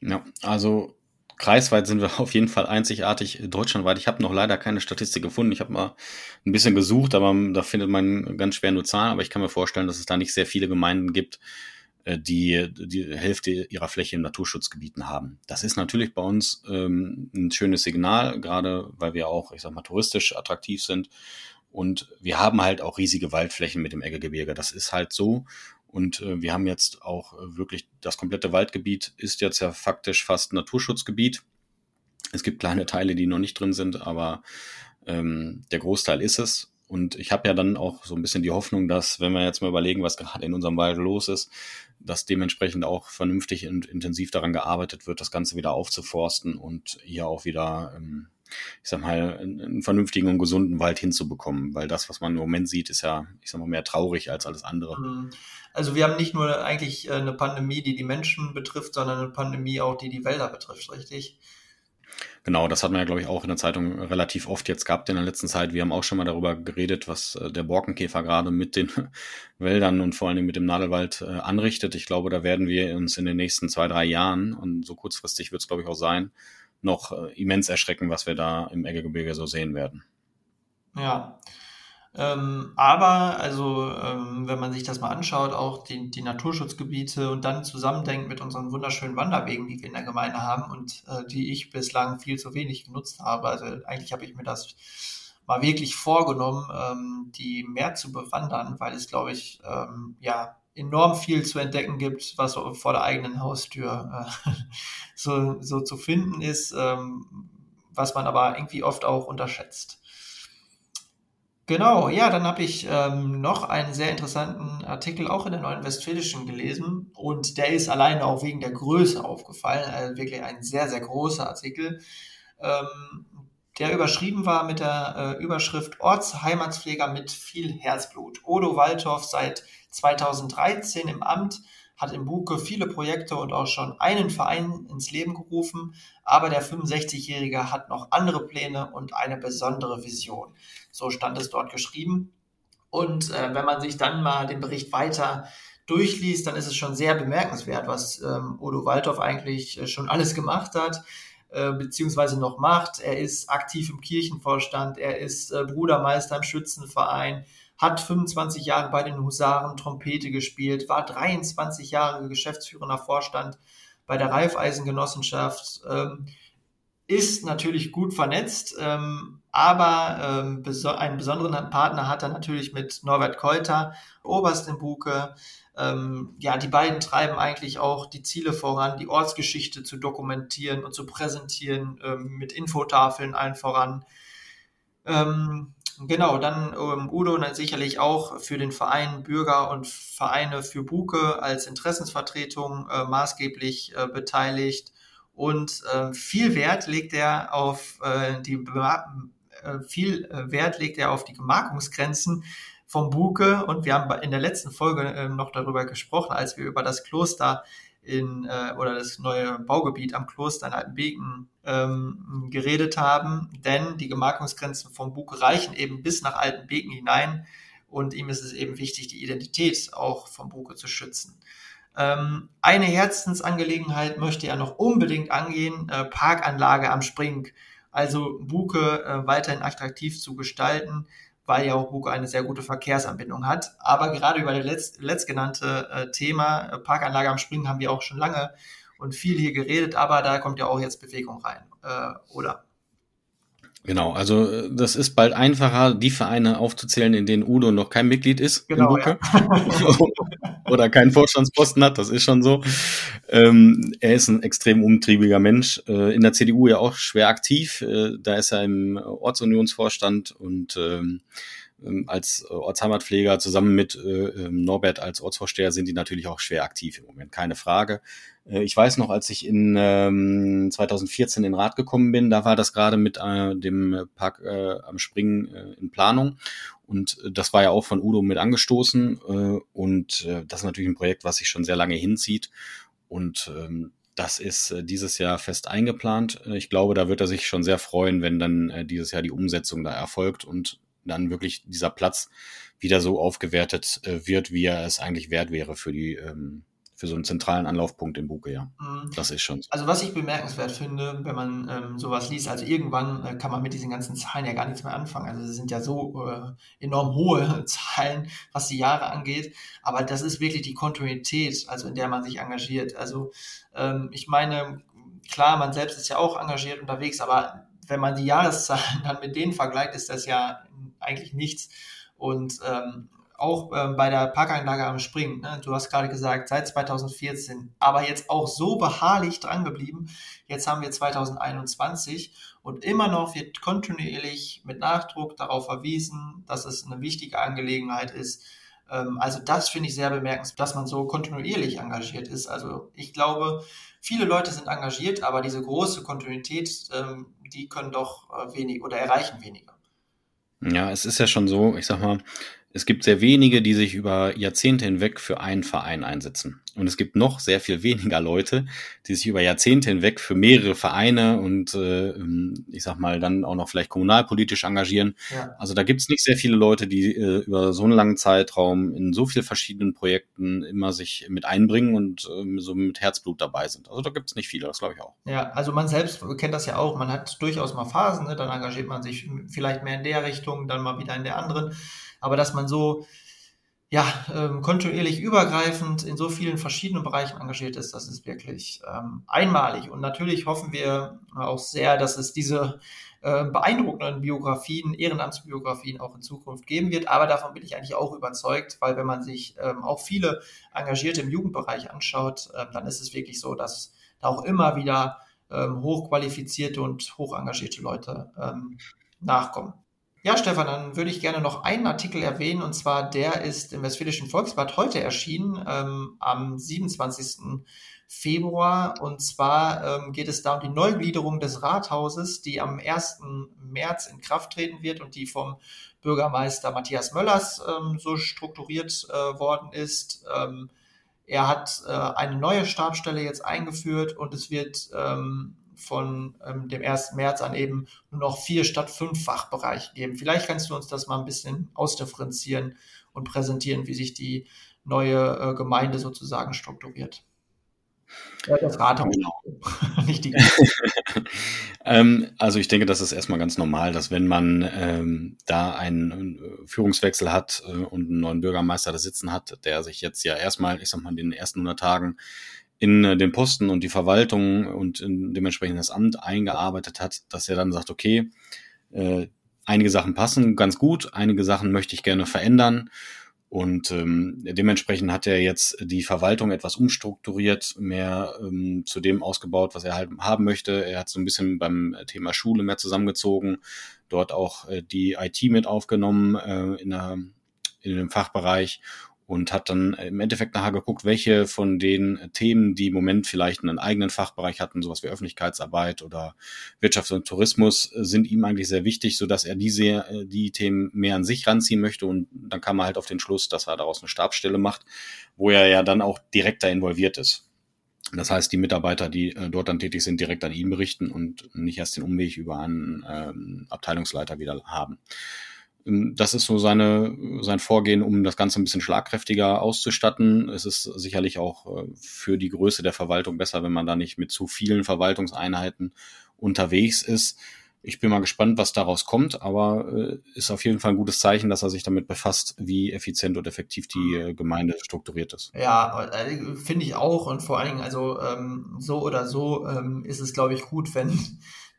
Ja, also kreisweit sind wir [laughs] auf jeden Fall einzigartig deutschlandweit. Ich habe noch leider keine Statistik gefunden. Ich habe mal ein bisschen gesucht, aber da findet man ganz schwer nur Zahlen. Aber ich kann mir vorstellen, dass es da nicht sehr viele Gemeinden gibt, äh, die die Hälfte ihrer Fläche in Naturschutzgebieten haben. Das ist natürlich bei uns ähm, ein schönes Signal, gerade weil wir auch, ich sag mal, touristisch attraktiv sind. Und wir haben halt auch riesige Waldflächen mit dem Eggegebirge. Das ist halt so. Und äh, wir haben jetzt auch äh, wirklich, das komplette Waldgebiet ist jetzt ja faktisch fast Naturschutzgebiet. Es gibt kleine Teile, die noch nicht drin sind, aber ähm, der Großteil ist es. Und ich habe ja dann auch so ein bisschen die Hoffnung, dass, wenn wir jetzt mal überlegen, was gerade in unserem Wald los ist, dass dementsprechend auch vernünftig und intensiv daran gearbeitet wird, das Ganze wieder aufzuforsten und hier auch wieder ähm, ich sag mal, einen vernünftigen und gesunden Wald hinzubekommen, weil das, was man im Moment sieht, ist ja, ich sag mal, mehr traurig als alles andere. Mhm. Also wir haben nicht nur eigentlich äh, eine Pandemie, die die Menschen betrifft, sondern eine Pandemie auch, die die Wälder betrifft, richtig? Genau, das hat man ja, glaube ich, auch in der Zeitung relativ oft jetzt gehabt in der letzten Zeit. Wir haben auch schon mal darüber geredet, was äh, der Borkenkäfer gerade mit den [laughs] Wäldern und vor allen Dingen mit dem Nadelwald äh, anrichtet. Ich glaube, da werden wir uns in den nächsten zwei, drei Jahren, und so kurzfristig wird es, glaube ich, auch sein, noch äh, immens erschrecken, was wir da im Eggegebirge so sehen werden. Ja, ähm, aber, also, ähm, wenn man sich das mal anschaut, auch die, die Naturschutzgebiete und dann zusammendenkt mit unseren wunderschönen Wanderwegen, die wir in der Gemeinde haben und äh, die ich bislang viel zu wenig genutzt habe. Also eigentlich habe ich mir das mal wirklich vorgenommen, ähm, die mehr zu bewandern, weil es, glaube ich, ähm, ja, enorm viel zu entdecken gibt, was vor der eigenen Haustür äh, [laughs] so, so zu finden ist, ähm, was man aber irgendwie oft auch unterschätzt. Genau, ja, dann habe ich ähm, noch einen sehr interessanten Artikel auch in der Neuen Westfälischen gelesen und der ist alleine auch wegen der Größe aufgefallen, also wirklich ein sehr, sehr großer Artikel, ähm, der überschrieben war mit der äh, Überschrift Ortsheimatspfleger mit viel Herzblut. Odo Waldhoff seit 2013 im Amt, hat im Buke viele Projekte und auch schon einen Verein ins Leben gerufen, aber der 65-Jährige hat noch andere Pläne und eine besondere Vision. So stand es dort geschrieben. Und äh, wenn man sich dann mal den Bericht weiter durchliest, dann ist es schon sehr bemerkenswert, was ähm, Odo Waldorf eigentlich äh, schon alles gemacht hat, äh, beziehungsweise noch macht. Er ist aktiv im Kirchenvorstand, er ist äh, Brudermeister im Schützenverein, hat 25 Jahre bei den Husaren Trompete gespielt, war 23 Jahre geschäftsführender Vorstand bei der Raiffeisengenossenschaft, ähm, ist natürlich gut vernetzt, ähm, aber ähm, beso einen besonderen Partner hat er natürlich mit Norbert Keuter, Oberst in Buke. Ähm, ja, die beiden treiben eigentlich auch die Ziele voran, die Ortsgeschichte zu dokumentieren und zu präsentieren, ähm, mit Infotafeln allen voran. Ähm, genau, dann ähm, Udo sicherlich auch für den Verein Bürger und Vereine für Buke als Interessensvertretung äh, maßgeblich äh, beteiligt. Und äh, viel Wert legt er auf äh, die äh, viel äh, Wert legt er auf die Gemarkungsgrenzen vom Buke und wir haben in der letzten Folge äh, noch darüber gesprochen, als wir über das Kloster in äh, oder das neue Baugebiet am Kloster in Altenbeken ähm, geredet haben, denn die Gemarkungsgrenzen vom Buke reichen eben bis nach Altenbeken hinein und ihm ist es eben wichtig, die Identität auch vom Buke zu schützen. Ähm, eine Herzensangelegenheit möchte er noch unbedingt angehen, äh, Parkanlage am Spring, also Buke äh, weiterhin attraktiv zu gestalten, weil ja auch Buke eine sehr gute Verkehrsanbindung hat. Aber gerade über das letzt, letztgenannte äh, Thema äh, Parkanlage am Spring haben wir auch schon lange und viel hier geredet, aber da kommt ja auch jetzt Bewegung rein, äh, oder? Genau, also äh, das ist bald einfacher, die Vereine aufzuzählen, in denen Udo noch kein Mitglied ist genau, Ja. [laughs] oder keinen Vorstandsposten hat, das ist schon so. Ähm, er ist ein extrem umtriebiger Mensch, äh, in der CDU ja auch schwer aktiv, äh, da ist er im Ortsunionsvorstand und ähm, ähm als Ortsheimatpfleger zusammen mit äh, ähm, Norbert als Ortsvorsteher sind die natürlich auch schwer aktiv im Moment, keine Frage. Äh, ich weiß noch, als ich in ähm, 2014 in den Rat gekommen bin, da war das gerade mit äh, dem Park äh, am Springen äh, in Planung. Und äh, das war ja auch von Udo mit angestoßen. Äh, und das ist natürlich ein Projekt, was sich schon sehr lange hinzieht. Und ähm, das ist dieses Jahr fest eingeplant. Ich glaube, da wird er sich schon sehr freuen, wenn dann dieses Jahr die Umsetzung da erfolgt und dann wirklich dieser Platz wieder so aufgewertet wird, wie er es eigentlich wert wäre für die ähm, für so einen zentralen Anlaufpunkt im Buche, ja. Mhm. Das ist schon so. Also was ich bemerkenswert finde, wenn man ähm, sowas liest, also irgendwann äh, kann man mit diesen ganzen Zahlen ja gar nichts mehr anfangen. Also sie sind ja so äh, enorm hohe [laughs] Zahlen, was die Jahre angeht. Aber das ist wirklich die Kontinuität, also in der man sich engagiert. Also ähm, ich meine, klar, man selbst ist ja auch engagiert unterwegs, aber wenn man die Jahreszahlen [laughs] dann mit denen vergleicht, ist das ja eigentlich nichts. Und ähm, auch ähm, bei der Parkanlage am Springen, ne? du hast gerade gesagt, seit 2014, aber jetzt auch so beharrlich dran geblieben. Jetzt haben wir 2021 und immer noch wird kontinuierlich mit Nachdruck darauf verwiesen, dass es eine wichtige Angelegenheit ist. Ähm, also das finde ich sehr bemerkenswert, dass man so kontinuierlich engagiert ist. Also ich glaube, viele Leute sind engagiert, aber diese große Kontinuität, ähm, die können doch äh, wenig oder erreichen weniger. Ja, es ist ja schon so, ich sag mal, es gibt sehr wenige, die sich über Jahrzehnte hinweg für einen Verein einsetzen. Und es gibt noch sehr viel weniger Leute, die sich über Jahrzehnte hinweg für mehrere Vereine und äh, ähm, ich sag mal dann auch noch vielleicht kommunalpolitisch engagieren. Ja. Also da gibt es nicht sehr viele Leute, die äh, über so einen langen Zeitraum in so vielen verschiedenen Projekten immer sich mit einbringen und äh, so mit Herzblut dabei sind. Also da gibt es nicht viele, das glaube ich auch. Ja, also man selbst kennt das ja auch. Man hat durchaus mal Phasen, ne? dann engagiert man sich vielleicht mehr in der Richtung, dann mal wieder in der anderen aber dass man so ja, ähm, kontinuierlich übergreifend in so vielen verschiedenen Bereichen engagiert ist, das ist wirklich ähm, einmalig. Und natürlich hoffen wir auch sehr, dass es diese äh, beeindruckenden Biografien, Ehrenamtsbiografien auch in Zukunft geben wird. Aber davon bin ich eigentlich auch überzeugt, weil wenn man sich ähm, auch viele Engagierte im Jugendbereich anschaut, äh, dann ist es wirklich so, dass da auch immer wieder ähm, hochqualifizierte und hoch engagierte Leute ähm, nachkommen. Ja, Stefan, dann würde ich gerne noch einen Artikel erwähnen, und zwar der ist im Westfälischen Volksblatt heute erschienen, ähm, am 27. Februar. Und zwar ähm, geht es da um die Neugliederung des Rathauses, die am 1. März in Kraft treten wird und die vom Bürgermeister Matthias Möllers ähm, so strukturiert äh, worden ist. Ähm, er hat äh, eine neue Stabstelle jetzt eingeführt und es wird ähm, von ähm, dem 1. März an eben nur noch vier statt fünf Fachbereiche geben. Vielleicht kannst du uns das mal ein bisschen ausdifferenzieren und präsentieren, wie sich die neue äh, Gemeinde sozusagen strukturiert. Ja, das Rathaus, genau. [laughs] nicht die. [laughs] ähm, also ich denke, das ist erstmal ganz normal, dass wenn man ähm, da einen äh, Führungswechsel hat äh, und einen neuen Bürgermeister da sitzen hat, der sich jetzt ja erstmal, ich sag mal, in den ersten 100 Tagen in äh, den Posten und die Verwaltung und in dementsprechend das Amt eingearbeitet hat, dass er dann sagt, okay, äh, einige Sachen passen ganz gut, einige Sachen möchte ich gerne verändern. Und ähm, dementsprechend hat er jetzt die Verwaltung etwas umstrukturiert, mehr ähm, zu dem ausgebaut, was er halt haben möchte. Er hat so ein bisschen beim Thema Schule mehr zusammengezogen, dort auch äh, die IT mit aufgenommen äh, in, der, in dem Fachbereich und hat dann im Endeffekt nachher geguckt, welche von den Themen, die im Moment vielleicht einen eigenen Fachbereich hatten, sowas wie Öffentlichkeitsarbeit oder Wirtschaft und Tourismus, sind ihm eigentlich sehr wichtig, so dass er diese, äh, die Themen mehr an sich ranziehen möchte und dann kam er halt auf den Schluss, dass er daraus eine Stabsstelle macht, wo er ja dann auch direkter involviert ist. Das heißt, die Mitarbeiter, die äh, dort dann tätig sind, direkt an ihn berichten und nicht erst den Umweg über einen ähm, Abteilungsleiter wieder haben. Ähm, das ist so seine, sein Vorgehen, um das Ganze ein bisschen schlagkräftiger auszustatten. Es ist sicherlich auch äh, für die Größe der Verwaltung besser, wenn man da nicht mit zu vielen Verwaltungseinheiten unterwegs ist. Ich bin mal gespannt, was daraus kommt, aber äh, ist auf jeden Fall ein gutes Zeichen, dass er sich damit befasst, wie effizient und effektiv die äh, Gemeinde strukturiert ist. Ja, finde ich auch und vor allen Dingen, also ähm, so oder so ähm, ist es, glaube ich, gut, wenn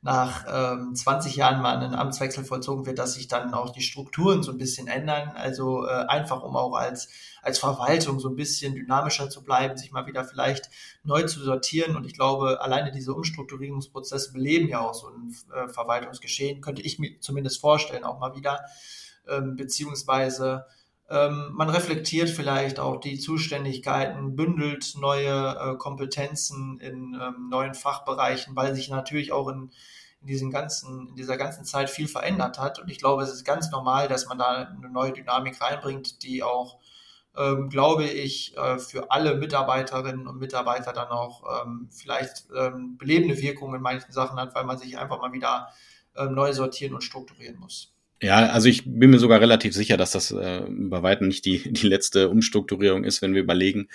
nach ähm, 20 Jahren mal ein Amtswechsel vollzogen wird, dass sich dann auch die Strukturen so ein bisschen ändern. Also äh, einfach, um auch als, als Verwaltung so ein bisschen dynamischer zu bleiben, sich mal wieder vielleicht neu zu sortieren. Und ich glaube, alleine diese Umstrukturierungsprozesse beleben ja auch so ein äh, Verwaltungsgeschehen, könnte ich mir zumindest vorstellen, auch mal wieder. Ähm, beziehungsweise ähm, man reflektiert vielleicht auch die Zuständigkeiten, bündelt neue äh, Kompetenzen in ähm, neuen Fachbereichen, weil sich natürlich auch in in, diesen ganzen, in dieser ganzen Zeit viel verändert hat. Und ich glaube, es ist ganz normal, dass man da eine neue Dynamik reinbringt, die auch, ähm, glaube ich, äh, für alle Mitarbeiterinnen und Mitarbeiter dann auch ähm, vielleicht ähm, belebende Wirkungen in manchen Sachen hat, weil man sich einfach mal wieder ähm, neu sortieren und strukturieren muss. Ja, also ich bin mir sogar relativ sicher, dass das äh, bei weitem nicht die, die letzte Umstrukturierung ist, wenn wir überlegen,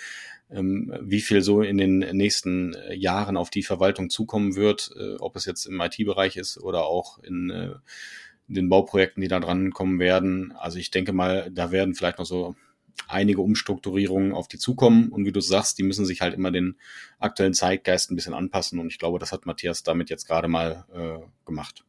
ähm, wie viel so in den nächsten äh, Jahren auf die Verwaltung zukommen wird, äh, ob es jetzt im IT-Bereich ist oder auch in äh, den Bauprojekten, die da dran kommen werden. Also ich denke mal, da werden vielleicht noch so einige Umstrukturierungen auf die zukommen. Und wie du sagst, die müssen sich halt immer den aktuellen Zeitgeist ein bisschen anpassen. Und ich glaube, das hat Matthias damit jetzt gerade mal äh, gemacht.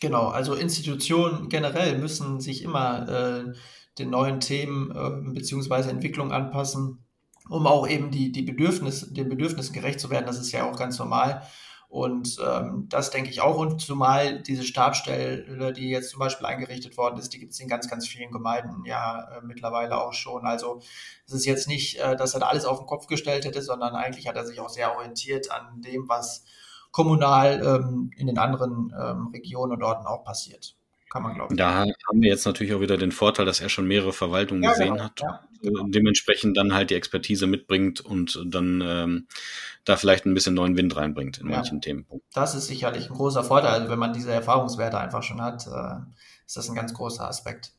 Genau, also Institutionen generell müssen sich immer äh, den neuen Themen äh, beziehungsweise Entwicklungen anpassen um auch eben die, die Bedürfnisse, den Bedürfnissen gerecht zu werden. Das ist ja auch ganz normal. Und ähm, das denke ich auch. Und zumal diese Stabstelle, die jetzt zum Beispiel eingerichtet worden ist, die gibt es in ganz, ganz vielen Gemeinden ja äh, mittlerweile auch schon. Also es ist jetzt nicht, äh, dass er da alles auf den Kopf gestellt hätte, sondern eigentlich hat er sich auch sehr orientiert an dem, was kommunal ähm, in den anderen ähm, Regionen und Orten auch passiert. Kann man glauben. Da haben wir jetzt natürlich auch wieder den Vorteil, dass er schon mehrere Verwaltungen ja, gesehen genau. hat. Ja, genau. Dementsprechend dann halt die Expertise mitbringt und dann ähm, da vielleicht ein bisschen neuen Wind reinbringt in ja, manchen Themen. Das ist sicherlich ein großer Vorteil. Also wenn man diese Erfahrungswerte einfach schon hat, äh, ist das ein ganz großer Aspekt.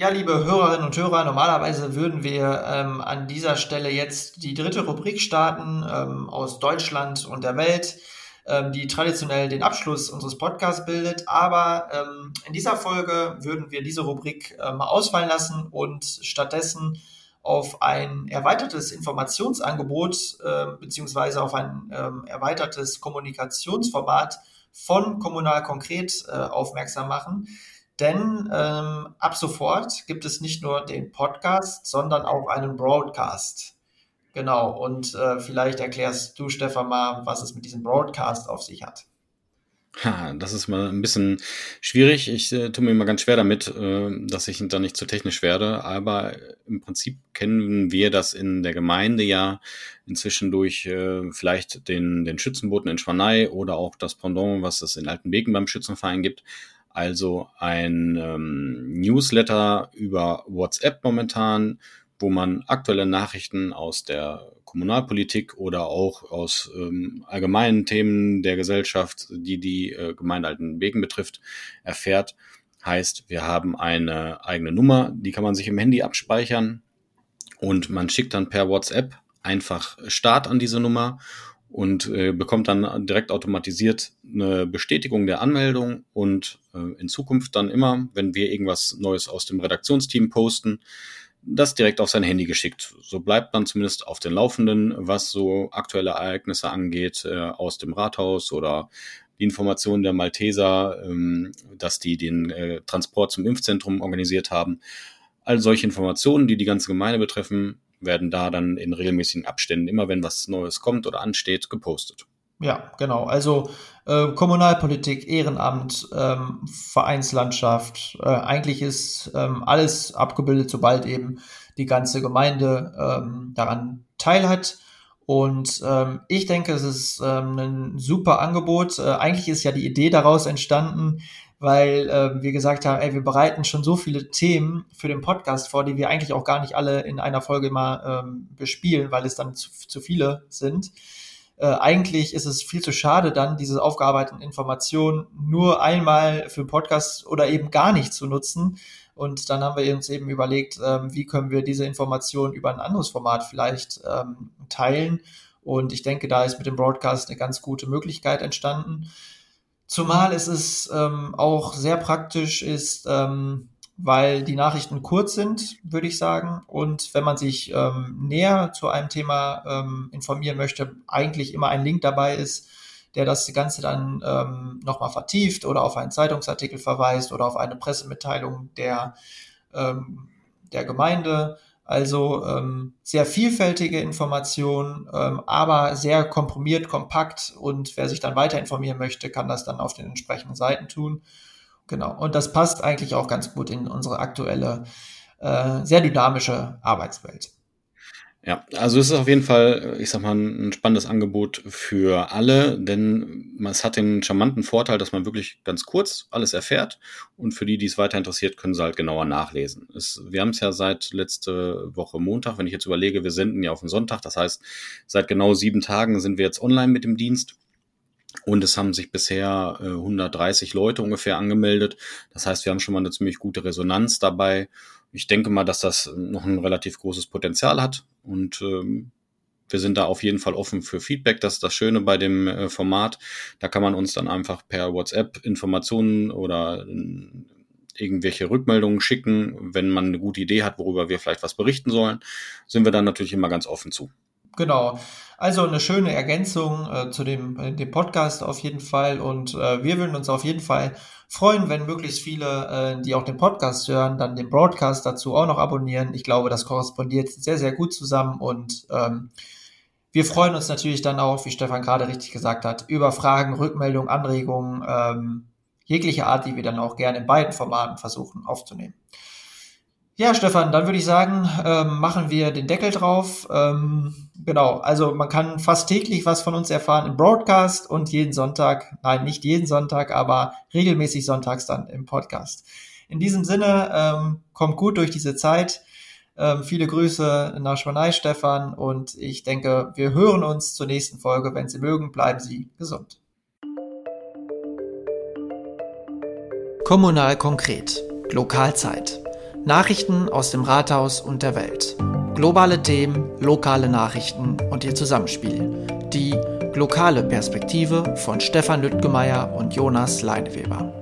Ja, liebe Hörerinnen und Hörer, normalerweise würden wir ähm, an dieser Stelle jetzt die dritte Rubrik starten ähm, aus Deutschland und der Welt ähm, die traditionell den Abschluss unseres Podcasts bildet. Aber ähm, in dieser Folge würden wir diese Rubrik äh, mal ausfallen lassen und stattdessen auf ein erweitertes Informationsangebot äh, beziehungsweise auf ein ähm, erweitertes Kommunikationsformat von Kommunal Konkret äh, aufmerksam machen. Denn ähm, ab sofort gibt es nicht nur den Podcast, sondern auch einen Broadcast. Genau, und äh, vielleicht erklärst du, Stefan, mal, was es mit diesem Broadcast auf sich hat. Ha, das ist mal ein bisschen schwierig. Ich äh, tue mir immer ganz schwer damit, äh, dass ich da nicht zu technisch werde. Aber im Prinzip kennen wir das in der Gemeinde ja inzwischen durch äh, vielleicht den, den Schützenboten in Schwanei oder auch das Pendant, was es in Altenbeken beim Schützenverein gibt. Also ein ähm, Newsletter über WhatsApp momentan, wo man aktuelle Nachrichten aus der Kommunalpolitik oder auch aus ähm, allgemeinen Themen der Gesellschaft, die die äh, Gemeinde Altenbeken betrifft, erfährt. Heißt, wir haben eine eigene Nummer, die kann man sich im Handy abspeichern und man schickt dann per WhatsApp einfach Start an diese Nummer und äh, bekommt dann direkt automatisiert eine Bestätigung der Anmeldung und äh, in Zukunft dann immer, wenn wir irgendwas Neues aus dem Redaktionsteam posten, das direkt auf sein Handy geschickt. So bleibt man zumindest auf den Laufenden, was so aktuelle Ereignisse angeht äh, aus dem Rathaus oder die Informationen der Malteser, ähm, dass die den äh, Transport zum Impfzentrum organisiert haben. All solche Informationen, die die ganze Gemeinde betreffen, werden da dann in regelmäßigen Abständen, immer wenn was Neues kommt oder ansteht, gepostet. Ja, genau. Also äh, Kommunalpolitik, Ehrenamt, ähm, Vereinslandschaft, äh, eigentlich ist ähm, alles abgebildet, sobald eben die ganze Gemeinde ähm, daran teilhat. Und ähm, ich denke, es ist ähm, ein super Angebot. Äh, eigentlich ist ja die Idee daraus entstanden, weil äh, wir gesagt haben, ey, wir bereiten schon so viele Themen für den Podcast vor, die wir eigentlich auch gar nicht alle in einer Folge mal ähm, bespielen, weil es dann zu, zu viele sind äh, eigentlich ist es viel zu schade, dann diese aufgearbeiteten Informationen nur einmal für einen Podcast oder eben gar nicht zu nutzen. Und dann haben wir uns eben überlegt, ähm, wie können wir diese Informationen über ein anderes Format vielleicht ähm, teilen. Und ich denke, da ist mit dem Broadcast eine ganz gute Möglichkeit entstanden. Zumal es ist ähm, auch sehr praktisch ist, ähm, weil die Nachrichten kurz sind, würde ich sagen. Und wenn man sich ähm, näher zu einem Thema ähm, informieren möchte, eigentlich immer ein Link dabei ist, der das Ganze dann ähm, nochmal vertieft oder auf einen Zeitungsartikel verweist oder auf eine Pressemitteilung der, ähm, der Gemeinde. Also ähm, sehr vielfältige Informationen, ähm, aber sehr komprimiert, kompakt. Und wer sich dann weiter informieren möchte, kann das dann auf den entsprechenden Seiten tun. Genau. Und das passt eigentlich auch ganz gut in unsere aktuelle, äh, sehr dynamische Arbeitswelt. Ja, also es ist auf jeden Fall, ich sag mal, ein spannendes Angebot für alle, denn es hat den charmanten Vorteil, dass man wirklich ganz kurz alles erfährt und für die, die es weiter interessiert, können sie halt genauer nachlesen. Es, wir haben es ja seit letzte Woche Montag, wenn ich jetzt überlege, wir senden ja auf den Sonntag, das heißt, seit genau sieben Tagen sind wir jetzt online mit dem Dienst und es haben sich bisher äh, 130 Leute ungefähr angemeldet. Das heißt, wir haben schon mal eine ziemlich gute Resonanz dabei. Ich denke mal, dass das noch ein relativ großes Potenzial hat. Und ähm, wir sind da auf jeden Fall offen für Feedback. Das ist das Schöne bei dem äh, Format. Da kann man uns dann einfach per WhatsApp Informationen oder äh, irgendwelche Rückmeldungen schicken. Wenn man eine gute Idee hat, worüber wir vielleicht was berichten sollen, sind wir dann natürlich immer ganz offen zu. Genau. Also eine schöne Ergänzung äh, zu dem, äh, dem Podcast auf jeden Fall. Und äh, wir würden uns auf jeden Fall freuen, wenn möglichst viele, äh, die auch den Podcast hören, dann den Broadcast dazu auch noch abonnieren. Ich glaube, das korrespondiert sehr, sehr gut zusammen und ähm, wir freuen uns natürlich dann auch, wie Stefan gerade richtig gesagt hat, über Fragen, Rückmeldungen, Anregungen, ähm, jeglicher Art, die wir dann auch gerne in beiden Formaten versuchen aufzunehmen. Ja, Stefan, dann würde ich sagen, ähm, machen wir den Deckel drauf. Ähm, genau, also man kann fast täglich was von uns erfahren im Broadcast und jeden Sonntag, nein, nicht jeden Sonntag, aber regelmäßig sonntags dann im Podcast. In diesem Sinne, ähm, kommt gut durch diese Zeit. Ähm, viele Grüße nach Schwanei, Stefan, und ich denke, wir hören uns zur nächsten Folge. Wenn Sie mögen, bleiben Sie gesund. Kommunal konkret. Lokalzeit. Nachrichten aus dem Rathaus und der Welt. Globale Themen, lokale Nachrichten und ihr Zusammenspiel. Die lokale Perspektive von Stefan Lüttgemeier und Jonas Leineweber.